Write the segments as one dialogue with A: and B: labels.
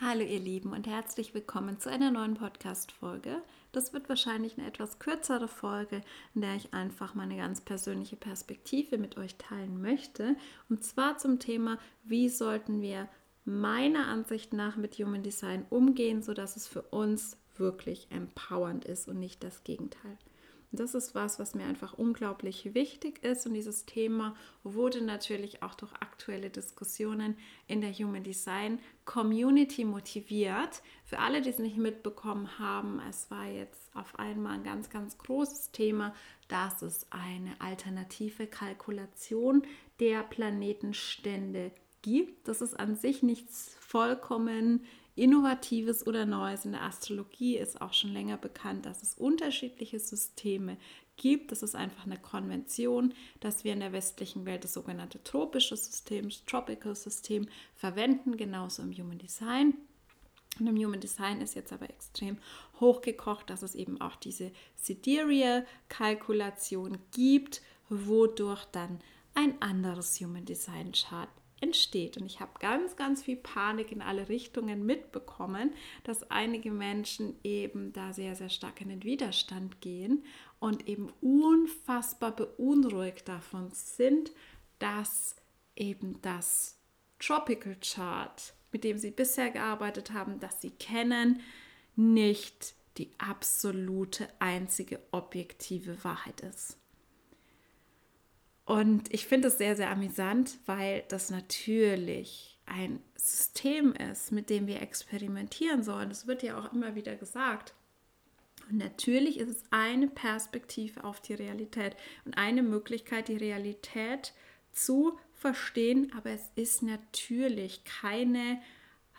A: Hallo ihr Lieben und herzlich willkommen zu einer neuen Podcast-Folge. Das wird wahrscheinlich eine etwas kürzere Folge, in der ich einfach meine ganz persönliche Perspektive mit euch teilen möchte. Und zwar zum Thema, wie sollten wir meiner Ansicht nach mit Human Design umgehen, sodass es für uns wirklich empowernd ist und nicht das Gegenteil. Das ist was, was mir einfach unglaublich wichtig ist. Und dieses Thema wurde natürlich auch durch aktuelle Diskussionen in der Human Design Community motiviert. Für alle, die es nicht mitbekommen haben, es war jetzt auf einmal ein ganz, ganz großes Thema, dass es eine alternative Kalkulation der Planetenstände gibt. Das ist an sich nichts vollkommen Innovatives oder Neues in der Astrologie ist auch schon länger bekannt, dass es unterschiedliche Systeme gibt. Das ist einfach eine Konvention, dass wir in der westlichen Welt das sogenannte tropische System, das Tropical System verwenden, genauso im Human Design. Und im Human Design ist jetzt aber extrem hochgekocht, dass es eben auch diese Sidereal-Kalkulation gibt, wodurch dann ein anderes Human Design Chart entsteht. Und ich habe ganz, ganz viel Panik in alle Richtungen mitbekommen, dass einige Menschen eben da sehr, sehr stark in den Widerstand gehen und eben unfassbar beunruhigt davon sind, dass eben das Tropical Chart, mit dem sie bisher gearbeitet haben, dass sie kennen, nicht die absolute einzige objektive Wahrheit ist. Und ich finde es sehr, sehr amüsant, weil das natürlich ein System ist, mit dem wir experimentieren sollen. Das wird ja auch immer wieder gesagt. Und natürlich ist es eine Perspektive auf die Realität und eine Möglichkeit, die Realität zu verstehen, aber es ist natürlich keine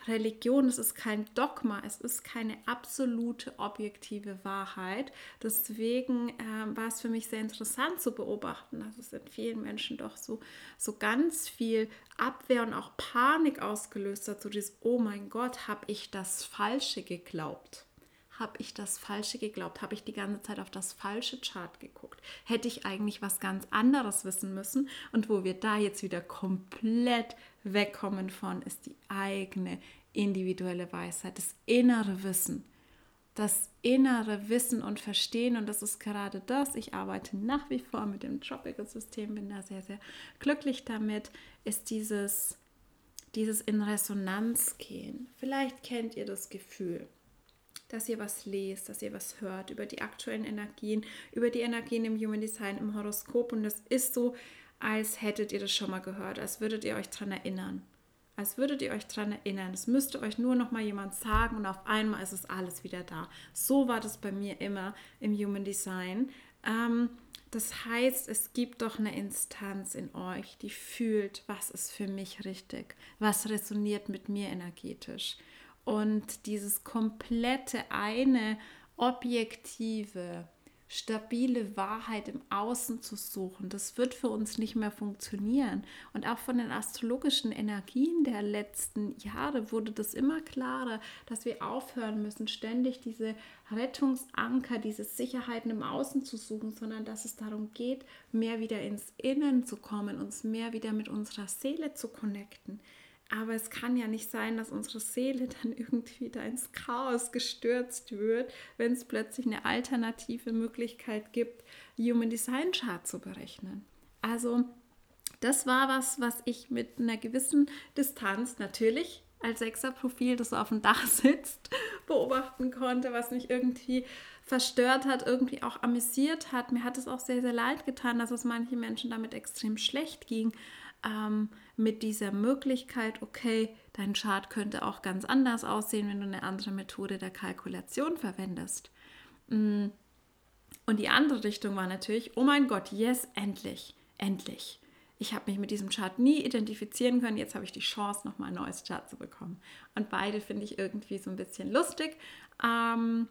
A: Religion, es ist kein Dogma, es ist keine absolute objektive Wahrheit. Deswegen äh, war es für mich sehr interessant zu beobachten, dass es in vielen Menschen doch so, so ganz viel Abwehr und auch Panik ausgelöst hat, so dieses, oh mein Gott, habe ich das Falsche geglaubt habe ich das Falsche geglaubt? Habe ich die ganze Zeit auf das falsche Chart geguckt? Hätte ich eigentlich was ganz anderes wissen müssen? Und wo wir da jetzt wieder komplett wegkommen von, ist die eigene individuelle Weisheit, das innere Wissen. Das innere Wissen und Verstehen, und das ist gerade das, ich arbeite nach wie vor mit dem Tropical-System, bin da sehr, sehr glücklich damit, ist dieses, dieses in Resonanz gehen. Vielleicht kennt ihr das Gefühl dass ihr was lest, dass ihr was hört über die aktuellen Energien, über die Energien im Human Design, im Horoskop. Und es ist so, als hättet ihr das schon mal gehört, als würdet ihr euch daran erinnern. Als würdet ihr euch daran erinnern. Es müsste euch nur noch mal jemand sagen und auf einmal ist es alles wieder da. So war das bei mir immer im Human Design. Ähm, das heißt, es gibt doch eine Instanz in euch, die fühlt, was ist für mich richtig, was resoniert mit mir energetisch. Und dieses komplette eine objektive, stabile Wahrheit im Außen zu suchen, das wird für uns nicht mehr funktionieren. Und auch von den astrologischen Energien der letzten Jahre wurde das immer klarer, dass wir aufhören müssen, ständig diese Rettungsanker, diese Sicherheiten im Außen zu suchen, sondern dass es darum geht, mehr wieder ins Innen zu kommen, uns mehr wieder mit unserer Seele zu connecten. Aber es kann ja nicht sein, dass unsere Seele dann irgendwie da ins Chaos gestürzt wird, wenn es plötzlich eine alternative Möglichkeit gibt, Human Design Chart zu berechnen. Also das war was, was ich mit einer gewissen Distanz natürlich als Sechser-Profil, das auf dem Dach sitzt, beobachten konnte, was mich irgendwie verstört hat, irgendwie auch amüsiert hat. Mir hat es auch sehr, sehr leid getan, dass es manchen Menschen damit extrem schlecht ging ähm, mit dieser Möglichkeit, okay, dein Chart könnte auch ganz anders aussehen, wenn du eine andere Methode der Kalkulation verwendest. Mm. Und die andere Richtung war natürlich, oh mein Gott, yes, endlich, endlich. Ich habe mich mit diesem Chart nie identifizieren können. Jetzt habe ich die Chance, nochmal ein neues Chart zu bekommen. Und beide finde ich irgendwie so ein bisschen lustig. Ähm,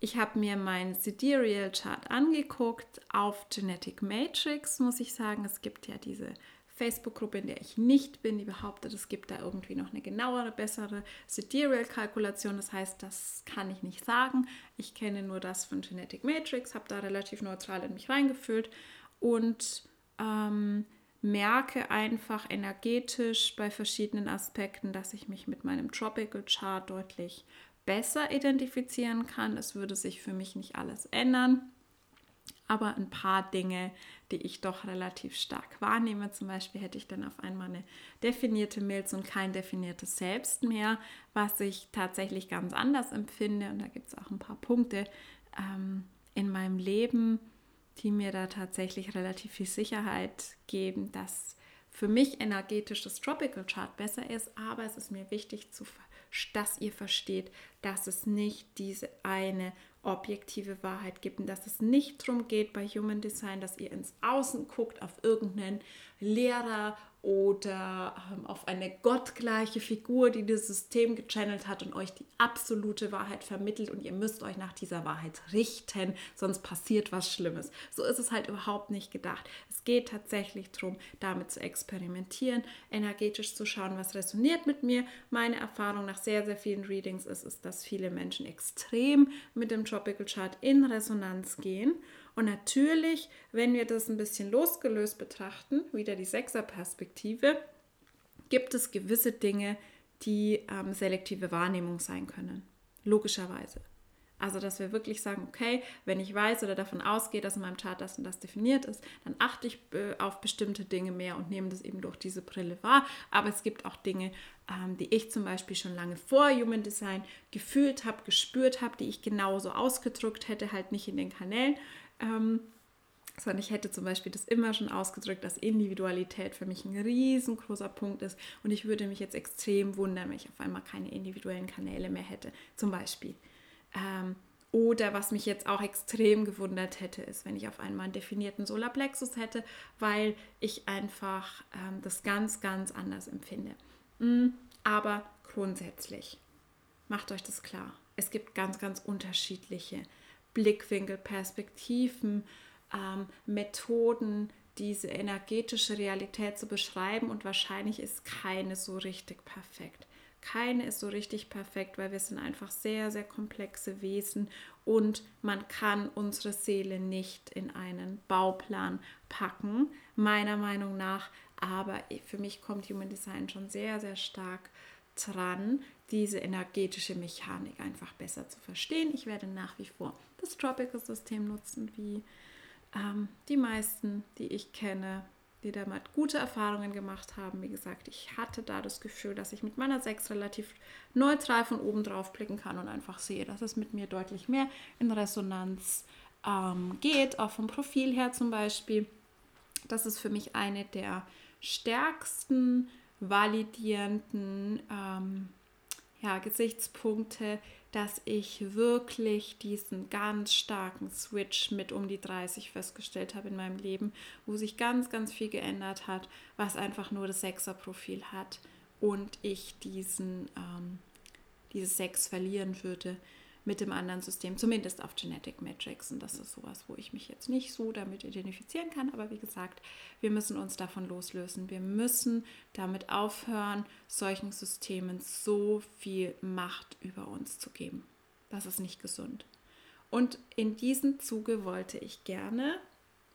A: ich habe mir meinen Sidereal Chart angeguckt auf Genetic Matrix, muss ich sagen. Es gibt ja diese Facebook-Gruppe, in der ich nicht bin, die behauptet, es gibt da irgendwie noch eine genauere, bessere Sidereal-Kalkulation. Das heißt, das kann ich nicht sagen. Ich kenne nur das von Genetic Matrix, habe da relativ neutral in mich reingefühlt und ähm, merke einfach energetisch bei verschiedenen Aspekten, dass ich mich mit meinem Tropical Chart deutlich besser identifizieren kann. Es würde sich für mich nicht alles ändern, aber ein paar Dinge, die ich doch relativ stark wahrnehme. Zum Beispiel hätte ich dann auf einmal eine definierte Milz und kein definiertes Selbst mehr, was ich tatsächlich ganz anders empfinde. Und da gibt es auch ein paar Punkte ähm, in meinem Leben, die mir da tatsächlich relativ viel Sicherheit geben, dass für mich energetisch das Tropical Chart besser ist, aber es ist mir wichtig zu dass ihr versteht, dass es nicht diese eine objektive Wahrheit gibt und dass es nicht darum geht bei Human Design, dass ihr ins Außen guckt auf irgendeinen Lehrer oder ähm, auf eine gottgleiche Figur, die das System gechannelt hat und euch die absolute Wahrheit vermittelt und ihr müsst euch nach dieser Wahrheit richten, sonst passiert was Schlimmes. So ist es halt überhaupt nicht gedacht. Es geht tatsächlich darum, damit zu experimentieren, energetisch zu schauen, was resoniert mit mir. Meine Erfahrung nach sehr, sehr vielen Readings ist, ist dass viele Menschen extrem mit dem Tropical Chart in Resonanz gehen und natürlich, wenn wir das ein bisschen losgelöst betrachten, wieder die Sechser-Perspektive, gibt es gewisse Dinge, die ähm, selektive Wahrnehmung sein können. Logischerweise. Also, dass wir wirklich sagen, okay, wenn ich weiß oder davon ausgehe, dass in meinem Chart das und das definiert ist, dann achte ich äh, auf bestimmte Dinge mehr und nehme das eben durch diese Brille wahr. Aber es gibt auch Dinge, ähm, die ich zum Beispiel schon lange vor Human Design gefühlt habe, gespürt habe, die ich genauso ausgedrückt hätte, halt nicht in den Kanälen. Ähm, sondern ich hätte zum Beispiel das immer schon ausgedrückt, dass Individualität für mich ein riesengroßer Punkt ist. Und ich würde mich jetzt extrem wundern, wenn ich auf einmal keine individuellen Kanäle mehr hätte, zum Beispiel. Ähm, oder was mich jetzt auch extrem gewundert hätte, ist, wenn ich auf einmal einen definierten Solarplexus hätte, weil ich einfach ähm, das ganz, ganz anders empfinde. Mhm, aber grundsätzlich, macht euch das klar. Es gibt ganz, ganz unterschiedliche Blickwinkel, Perspektiven, ähm, Methoden, diese energetische Realität zu beschreiben und wahrscheinlich ist keine so richtig perfekt. Keine ist so richtig perfekt, weil wir sind einfach sehr, sehr komplexe Wesen und man kann unsere Seele nicht in einen Bauplan packen, meiner Meinung nach. Aber für mich kommt Human Design schon sehr, sehr stark dran, diese energetische Mechanik einfach besser zu verstehen. Ich werde nach wie vor das Tropical-System nutzen, wie ähm, die meisten, die ich kenne, die damit gute Erfahrungen gemacht haben. Wie gesagt, ich hatte da das Gefühl, dass ich mit meiner 6 relativ neutral von oben drauf blicken kann und einfach sehe, dass es mit mir deutlich mehr in Resonanz ähm, geht, auch vom Profil her zum Beispiel. Das ist für mich eine der stärksten validierenden ähm, ja, Gesichtspunkte, dass ich wirklich diesen ganz starken Switch mit um die 30 festgestellt habe in meinem Leben, wo sich ganz, ganz viel geändert hat, was einfach nur das Sechser-Profil hat und ich diesen, ähm, dieses Sex verlieren würde mit dem anderen System, zumindest auf Genetic Matrix. Und das ist sowas, wo ich mich jetzt nicht so damit identifizieren kann. Aber wie gesagt, wir müssen uns davon loslösen. Wir müssen damit aufhören, solchen Systemen so viel Macht über uns zu geben. Das ist nicht gesund. Und in diesem Zuge wollte ich gerne,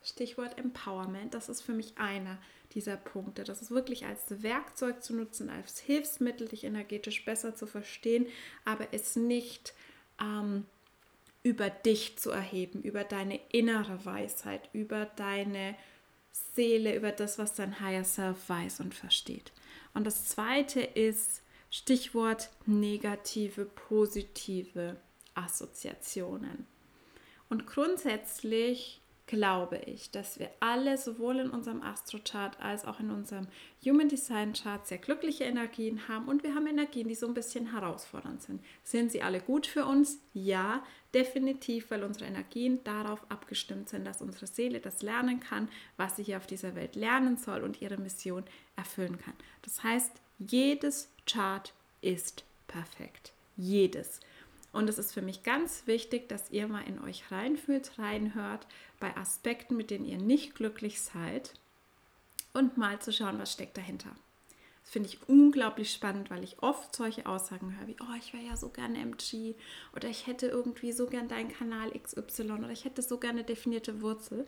A: Stichwort Empowerment, das ist für mich einer dieser Punkte. Das ist wirklich als Werkzeug zu nutzen, als Hilfsmittel, dich energetisch besser zu verstehen, aber es nicht ähm, über dich zu erheben, über deine innere Weisheit, über deine Seele, über das, was dein Higher Self weiß und versteht. Und das zweite ist Stichwort negative, positive Assoziationen. Und grundsätzlich glaube ich, dass wir alle sowohl in unserem Astro-Chart als auch in unserem Human Design Chart sehr glückliche Energien haben und wir haben Energien, die so ein bisschen herausfordernd sind. Sind sie alle gut für uns? Ja, definitiv, weil unsere Energien darauf abgestimmt sind, dass unsere Seele das lernen kann, was sie hier auf dieser Welt lernen soll und ihre Mission erfüllen kann. Das heißt, jedes Chart ist perfekt. Jedes. Und es ist für mich ganz wichtig, dass ihr mal in euch reinfühlt, reinhört bei Aspekten, mit denen ihr nicht glücklich seid und mal zu schauen, was steckt dahinter. Das finde ich unglaublich spannend, weil ich oft solche Aussagen höre wie, oh, ich wäre ja so gerne MG oder ich hätte irgendwie so gern deinen Kanal XY oder ich hätte so gerne definierte Wurzel.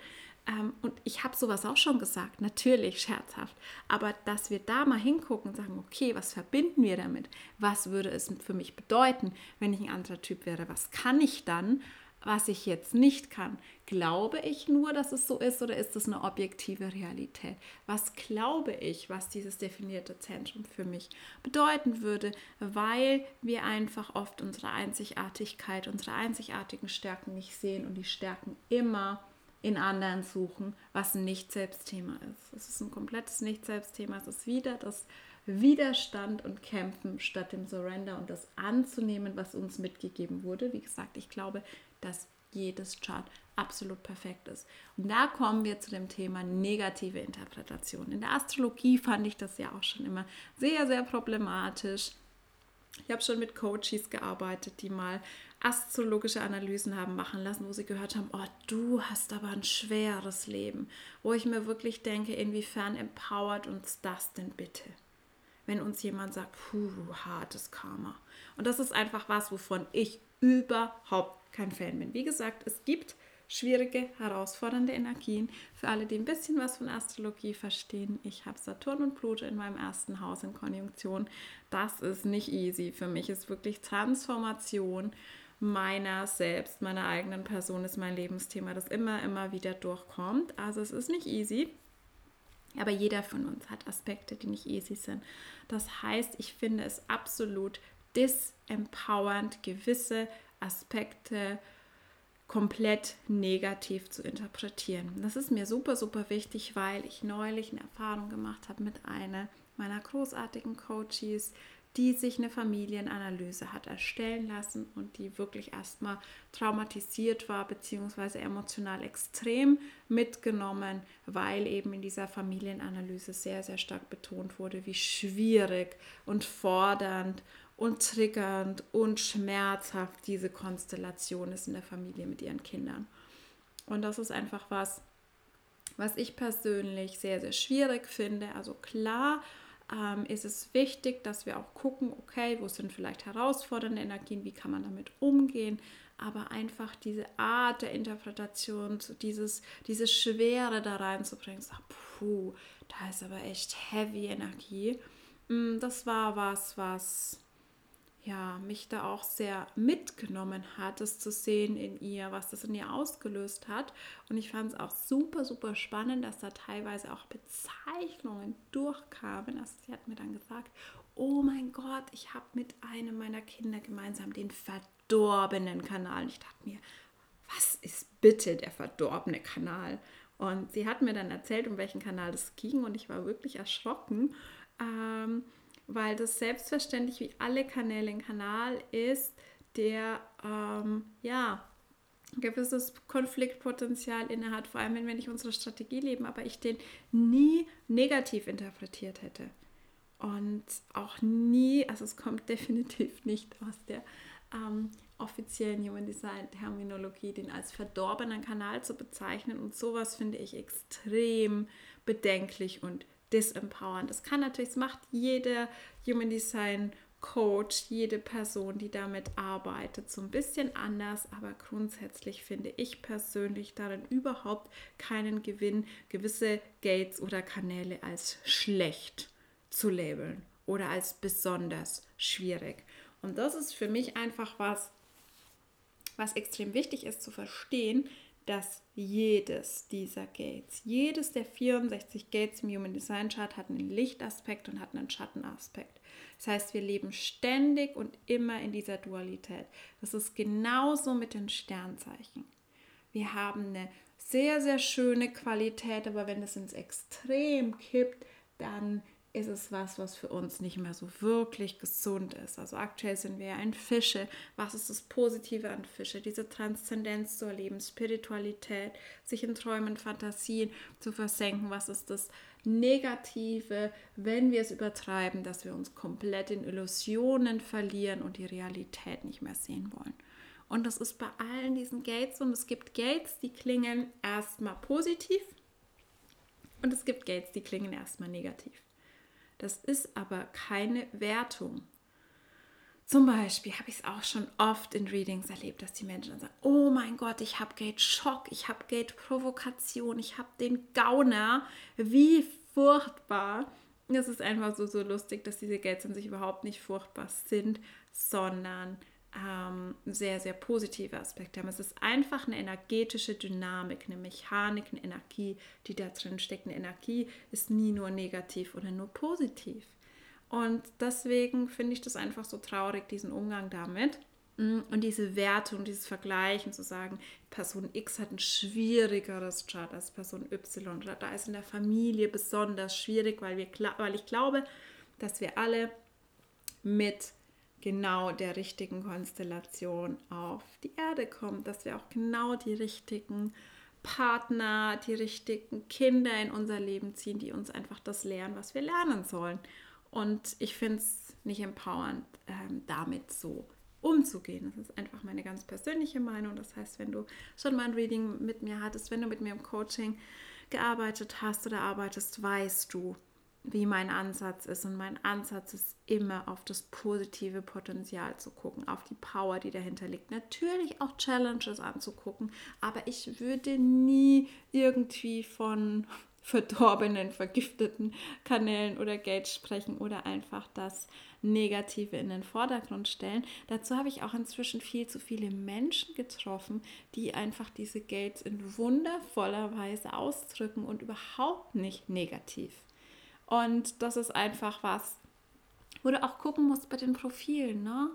A: Ähm, und ich habe sowas auch schon gesagt, natürlich scherzhaft. Aber dass wir da mal hingucken und sagen, okay, was verbinden wir damit? Was würde es für mich bedeuten, wenn ich ein anderer Typ wäre? Was kann ich dann? Was ich jetzt nicht kann. Glaube ich nur, dass es so ist oder ist es eine objektive Realität? Was glaube ich, was dieses definierte Zentrum für mich bedeuten würde, weil wir einfach oft unsere Einzigartigkeit, unsere einzigartigen Stärken nicht sehen und die Stärken immer in anderen suchen, was ein Nicht-Selbstthema ist. Es ist ein komplettes Nicht-Selbstthema. Es ist wieder das Widerstand und Kämpfen statt dem Surrender und das anzunehmen, was uns mitgegeben wurde. Wie gesagt, ich glaube, dass jedes Chart absolut perfekt ist. Und da kommen wir zu dem Thema negative Interpretation. In der Astrologie fand ich das ja auch schon immer sehr, sehr problematisch. Ich habe schon mit Coaches gearbeitet, die mal astrologische Analysen haben machen lassen, wo sie gehört haben, oh, du hast aber ein schweres Leben. Wo ich mir wirklich denke, inwiefern empowert uns das denn bitte? Wenn uns jemand sagt, puh, hartes Karma. Und das ist einfach was, wovon ich überhaupt kein Fan bin. Wie gesagt, es gibt schwierige, herausfordernde Energien. Für alle, die ein bisschen was von Astrologie verstehen, ich habe Saturn und Pluto in meinem ersten Haus in Konjunktion. Das ist nicht easy. Für mich ist wirklich Transformation meiner selbst, meiner eigenen Person ist mein Lebensthema, das immer, immer wieder durchkommt. Also es ist nicht easy. Aber jeder von uns hat Aspekte, die nicht easy sind. Das heißt, ich finde es absolut disempowernd, gewisse Aspekte komplett negativ zu interpretieren. Das ist mir super, super wichtig, weil ich neulich eine Erfahrung gemacht habe mit einer meiner großartigen Coaches, die sich eine Familienanalyse hat erstellen lassen und die wirklich erstmal traumatisiert war, beziehungsweise emotional extrem mitgenommen, weil eben in dieser Familienanalyse sehr, sehr stark betont wurde, wie schwierig und fordernd und triggernd und schmerzhaft diese Konstellation ist in der Familie mit ihren Kindern. Und das ist einfach was, was ich persönlich sehr, sehr schwierig finde. Also klar ähm, ist es wichtig, dass wir auch gucken, okay, wo sind vielleicht herausfordernde Energien, wie kann man damit umgehen. Aber einfach diese Art der Interpretation, dieses, diese Schwere da reinzubringen, so, puh, da ist aber echt heavy Energie. Mm, das war was, was ja, mich da auch sehr mitgenommen hat, es zu sehen in ihr, was das in ihr ausgelöst hat. Und ich fand es auch super, super spannend, dass da teilweise auch Bezeichnungen durchkamen. Also sie hat mir dann gesagt, oh mein Gott, ich habe mit einem meiner Kinder gemeinsam den verdorbenen Kanal. Und ich dachte mir, was ist bitte der verdorbene Kanal? Und sie hat mir dann erzählt, um welchen Kanal es ging und ich war wirklich erschrocken. Ähm, weil das selbstverständlich wie alle Kanäle ein Kanal ist, der ähm, ja gewisses Konfliktpotenzial innehat, vor allem wenn wir nicht unsere Strategie leben, aber ich den nie negativ interpretiert hätte. Und auch nie, also es kommt definitiv nicht aus der ähm, offiziellen Human Design Terminologie, den als verdorbenen Kanal zu bezeichnen. Und sowas finde ich extrem bedenklich und disempowern. Das kann natürlich, das macht jeder Human Design Coach, jede Person, die damit arbeitet, so ein bisschen anders, aber grundsätzlich finde ich persönlich darin überhaupt keinen Gewinn, gewisse Gates oder Kanäle als schlecht zu labeln oder als besonders schwierig. Und das ist für mich einfach was, was extrem wichtig ist zu verstehen, dass jedes dieser Gates, jedes der 64 Gates im Human Design Chart hat einen Lichtaspekt und hat einen Schattenaspekt. Das heißt, wir leben ständig und immer in dieser Dualität. Das ist genauso mit den Sternzeichen. Wir haben eine sehr, sehr schöne Qualität, aber wenn es ins Extrem kippt, dann ist es was, was für uns nicht mehr so wirklich gesund ist. Also aktuell sind wir ja in Fische. Was ist das Positive an Fische? Diese Transzendenz zu erleben, Spiritualität, sich in Träumen, Fantasien zu versenken. Was ist das Negative, wenn wir es übertreiben, dass wir uns komplett in Illusionen verlieren und die Realität nicht mehr sehen wollen? Und das ist bei allen diesen Gates und es gibt Gates, die klingen erstmal positiv und es gibt Gates, die klingen erstmal negativ. Das ist aber keine Wertung. Zum Beispiel habe ich es auch schon oft in Readings erlebt, dass die Menschen dann sagen, oh mein Gott, ich habe Gate Schock, ich habe Gate Provokation, ich habe den Gauner, wie furchtbar. Das ist einfach so, so lustig, dass diese Gates an sich überhaupt nicht furchtbar sind, sondern ähm, sehr, sehr positive Aspekte haben. Es ist einfach eine energetische Dynamik, eine Mechanik, eine Energie, die da drin steckt. Eine Energie ist nie nur negativ oder nur positiv. Und deswegen finde ich das einfach so traurig, diesen Umgang damit. Mm, und diese Wertung, dieses Vergleichen zu sagen, Person X hat ein schwierigeres Chart als Person Y oder da ist in der Familie besonders schwierig, weil, wir, weil ich glaube, dass wir alle mit genau der richtigen Konstellation auf die Erde kommen, dass wir auch genau die richtigen Partner, die richtigen Kinder in unser Leben ziehen, die uns einfach das lernen, was wir lernen sollen. Und ich finde es nicht empowernd, ähm, damit so umzugehen. Das ist einfach meine ganz persönliche Meinung. Das heißt, wenn du schon mal ein Reading mit mir hattest, wenn du mit mir im Coaching gearbeitet hast oder arbeitest, weißt du, wie mein Ansatz ist. Und mein Ansatz ist immer auf das positive Potenzial zu gucken, auf die Power, die dahinter liegt. Natürlich auch Challenges anzugucken, aber ich würde nie irgendwie von verdorbenen, vergifteten Kanälen oder Gates sprechen oder einfach das Negative in den Vordergrund stellen. Dazu habe ich auch inzwischen viel zu viele Menschen getroffen, die einfach diese Gates in wundervoller Weise ausdrücken und überhaupt nicht negativ. Und das ist einfach was, wo du auch gucken musst bei den Profilen, ne?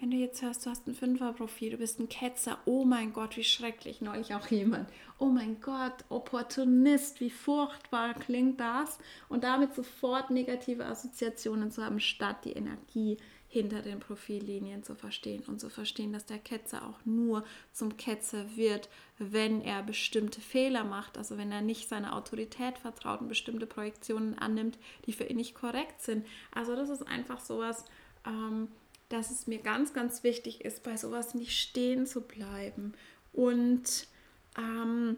A: Wenn du jetzt hörst, du hast ein Fünferprofil, du bist ein Ketzer, oh mein Gott, wie schrecklich, neulich auch jemand. Oh mein Gott, Opportunist, wie furchtbar klingt das? Und damit sofort negative Assoziationen zu haben, statt die Energie hinter den Profillinien zu verstehen und zu verstehen, dass der Ketzer auch nur zum Ketzer wird, wenn er bestimmte Fehler macht, also wenn er nicht seiner Autorität vertraut und bestimmte Projektionen annimmt, die für ihn nicht korrekt sind. Also das ist einfach sowas, ähm, dass es mir ganz, ganz wichtig ist, bei sowas nicht stehen zu bleiben und ähm,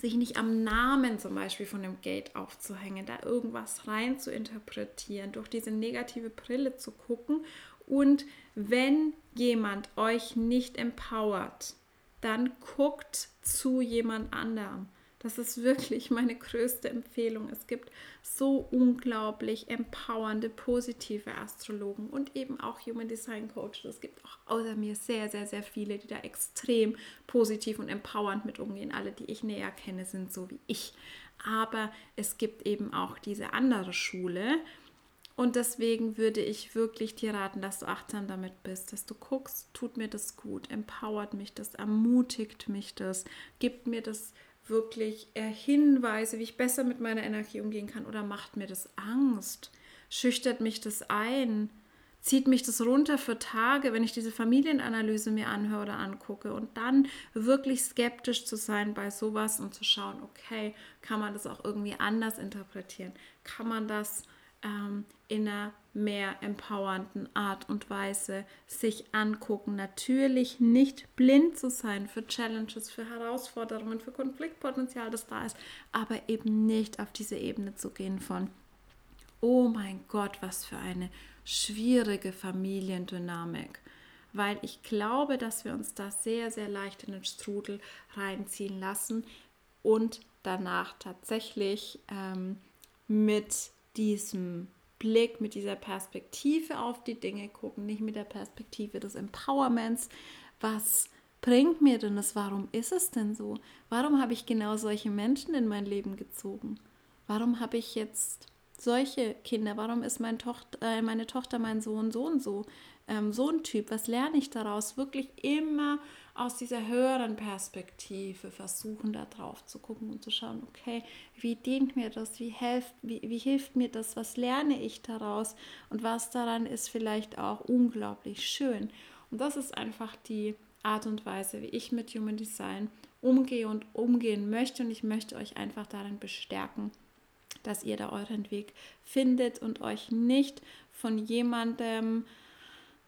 A: sich nicht am Namen zum Beispiel von dem Gate aufzuhängen, da irgendwas rein zu interpretieren, durch diese negative Brille zu gucken. Und wenn jemand euch nicht empowert, dann guckt zu jemand anderem. Das ist wirklich meine größte Empfehlung. Es gibt so unglaublich empowernde, positive Astrologen und eben auch Human Design Coaches. Es gibt auch außer mir sehr, sehr, sehr viele, die da extrem positiv und empowernd mit umgehen. Alle, die ich näher kenne, sind so wie ich. Aber es gibt eben auch diese andere Schule. Und deswegen würde ich wirklich dir raten, dass du achtsam damit bist, dass du guckst, tut mir das gut, empowert mich das, ermutigt mich das, gibt mir das wirklich Hinweise, wie ich besser mit meiner Energie umgehen kann? Oder macht mir das Angst? Schüchtert mich das ein? Zieht mich das runter für Tage, wenn ich diese Familienanalyse mir anhöre oder angucke? Und dann wirklich skeptisch zu sein bei sowas und zu schauen, okay, kann man das auch irgendwie anders interpretieren? Kann man das ähm, in einer mehr empowernden Art und Weise sich angucken. Natürlich nicht blind zu sein für Challenges, für Herausforderungen, für Konfliktpotenzial, das da ist, aber eben nicht auf diese Ebene zu gehen von, oh mein Gott, was für eine schwierige Familiendynamik. Weil ich glaube, dass wir uns da sehr, sehr leicht in den Strudel reinziehen lassen und danach tatsächlich ähm, mit diesem Blick, mit dieser Perspektive auf die Dinge gucken, nicht mit der Perspektive des Empowerments. Was bringt mir denn das? Warum ist es denn so? Warum habe ich genau solche Menschen in mein Leben gezogen? Warum habe ich jetzt solche Kinder? Warum ist mein Tochter, äh, meine Tochter mein Sohn so und so? Ähm, so ein Typ, was lerne ich daraus? Wirklich immer aus dieser höheren Perspektive versuchen, da drauf zu gucken und zu schauen, okay, wie dient mir das, wie hilft, wie, wie hilft mir das, was lerne ich daraus und was daran ist vielleicht auch unglaublich schön. Und das ist einfach die Art und Weise, wie ich mit Human Design umgehe und umgehen möchte. Und ich möchte euch einfach darin bestärken, dass ihr da euren Weg findet und euch nicht von jemandem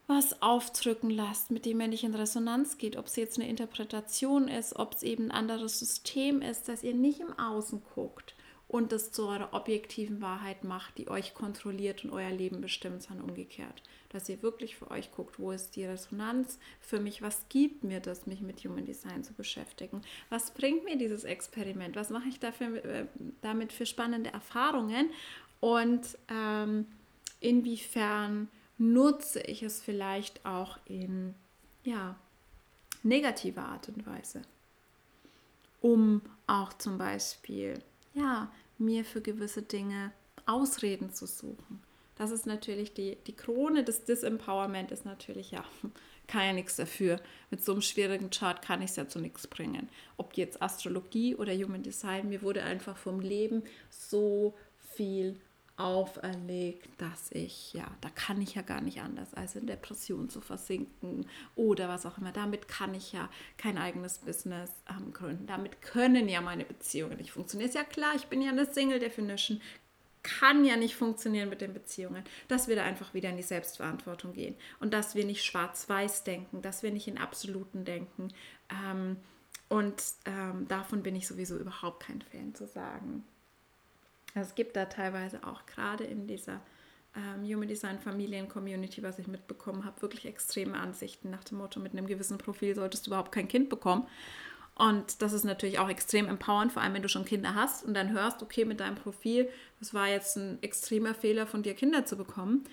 A: was aufdrücken lasst, mit dem ihr nicht in Resonanz geht, ob es jetzt eine Interpretation ist, ob es eben ein anderes System ist, dass ihr nicht im Außen guckt und das zu eurer objektiven Wahrheit macht, die euch kontrolliert und euer Leben bestimmt, sondern umgekehrt. Dass ihr wirklich für euch guckt, wo ist die Resonanz? Für mich, was gibt mir das, mich mit Human Design zu beschäftigen, was bringt mir dieses Experiment, was mache ich dafür, äh, damit für spannende Erfahrungen? Und ähm, inwiefern nutze ich es vielleicht auch in ja, negativer Art und Weise, um auch zum Beispiel ja, mir für gewisse Dinge Ausreden zu suchen. Das ist natürlich die, die Krone des Disempowerment, ist natürlich, ja, kann ja nichts dafür. Mit so einem schwierigen Chart kann ich es ja zu nichts bringen. Ob jetzt Astrologie oder Human Design, mir wurde einfach vom Leben so viel auferlegt, dass ich, ja, da kann ich ja gar nicht anders, als in Depression zu versinken oder was auch immer. Damit kann ich ja kein eigenes Business ähm, gründen. Damit können ja meine Beziehungen nicht funktionieren. Ist ja klar, ich bin ja eine Single Definition, kann ja nicht funktionieren mit den Beziehungen, dass wir da einfach wieder in die Selbstverantwortung gehen und dass wir nicht schwarz-weiß denken, dass wir nicht in Absoluten denken. Ähm, und ähm, davon bin ich sowieso überhaupt kein Fan zu sagen. Es gibt da teilweise auch gerade in dieser ähm, Human Design Familien Community, was ich mitbekommen habe, wirklich extreme Ansichten nach dem Motto, mit einem gewissen Profil solltest du überhaupt kein Kind bekommen. Und das ist natürlich auch extrem empowernd, vor allem wenn du schon Kinder hast und dann hörst, okay, mit deinem Profil, das war jetzt ein extremer Fehler von dir, Kinder zu bekommen.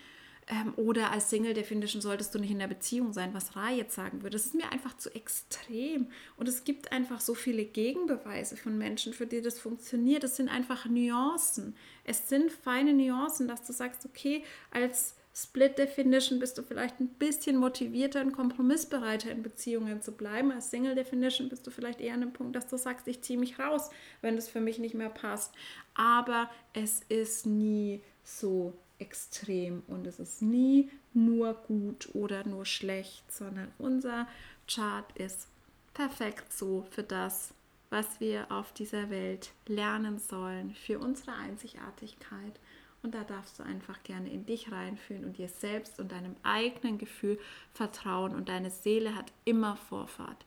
A: Ähm, oder als Single Definition solltest du nicht in der Beziehung sein, was Ra jetzt sagen würde. Das ist mir einfach zu extrem. Und es gibt einfach so viele Gegenbeweise von Menschen, für die das funktioniert. Das sind einfach Nuancen. Es sind feine Nuancen, dass du sagst, okay, als Split Definition bist du vielleicht ein bisschen motivierter und kompromissbereiter in Beziehungen zu bleiben. Als Single Definition bist du vielleicht eher an dem Punkt, dass du sagst, ich ziehe mich raus, wenn es für mich nicht mehr passt. Aber es ist nie so extrem und es ist nie nur gut oder nur schlecht, sondern unser Chart ist perfekt so für das, was wir auf dieser Welt lernen sollen, für unsere Einzigartigkeit. Und da darfst du einfach gerne in dich reinfühlen und dir selbst und deinem eigenen Gefühl vertrauen. Und deine Seele hat immer Vorfahrt.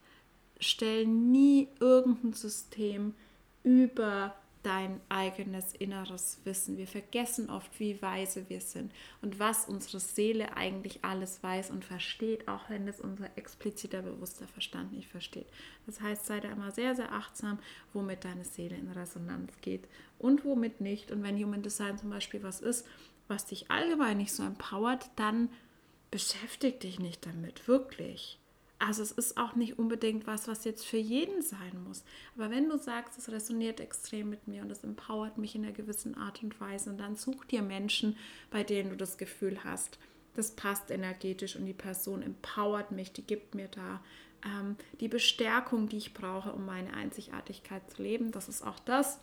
A: Stell nie irgendein System über dein eigenes inneres Wissen. Wir vergessen oft, wie weise wir sind und was unsere Seele eigentlich alles weiß und versteht, auch wenn es unser expliziter, bewusster Verstand nicht versteht. Das heißt, sei da immer sehr, sehr achtsam, womit deine Seele in Resonanz geht und womit nicht. Und wenn Human Design zum Beispiel was ist, was dich allgemein nicht so empowert, dann beschäftige dich nicht damit, wirklich. Also es ist auch nicht unbedingt was, was jetzt für jeden sein muss. Aber wenn du sagst, es resoniert extrem mit mir und es empowert mich in einer gewissen Art und Weise, und dann such dir Menschen, bei denen du das Gefühl hast, das passt energetisch und die Person empowert mich, die gibt mir da ähm, die Bestärkung, die ich brauche, um meine Einzigartigkeit zu leben. Das ist auch das,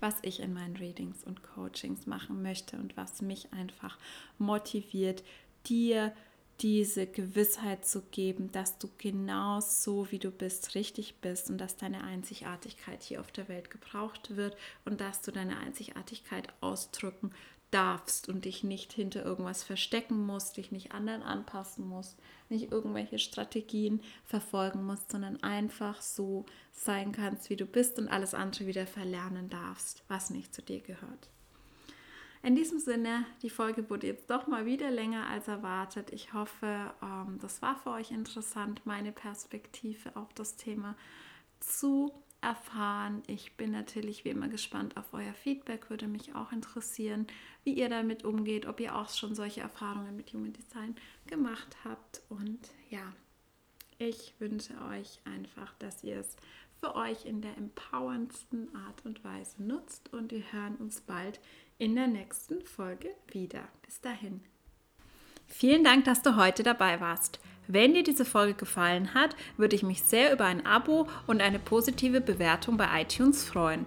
A: was ich in meinen Readings und Coachings machen möchte und was mich einfach motiviert, dir zu diese Gewissheit zu geben, dass du genau so, wie du bist, richtig bist und dass deine Einzigartigkeit hier auf der Welt gebraucht wird und dass du deine Einzigartigkeit ausdrücken darfst und dich nicht hinter irgendwas verstecken musst, dich nicht anderen anpassen musst, nicht irgendwelche Strategien verfolgen musst, sondern einfach so sein kannst, wie du bist und alles andere wieder verlernen darfst, was nicht zu dir gehört. In diesem Sinne, die Folge wurde jetzt doch mal wieder länger als erwartet. Ich hoffe, ähm, das war für euch interessant, meine Perspektive auf das Thema zu erfahren. Ich bin natürlich wie immer gespannt auf euer Feedback, würde mich auch interessieren, wie ihr damit umgeht, ob ihr auch schon solche Erfahrungen mit Human Design gemacht habt. Und ja, ich wünsche euch einfach, dass ihr es für euch in der empowerndsten Art und Weise nutzt und wir hören uns bald in der nächsten Folge wieder. Bis dahin. Vielen Dank, dass du heute dabei warst. Wenn dir diese Folge gefallen hat, würde ich mich sehr über ein Abo und eine positive Bewertung bei iTunes freuen.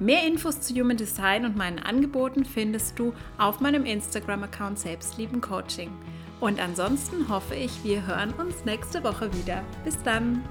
A: Mehr Infos zu Human Design und meinen Angeboten findest du auf meinem Instagram-Account Selbstlieben Coaching. Und ansonsten hoffe ich, wir hören uns nächste Woche wieder. Bis dann!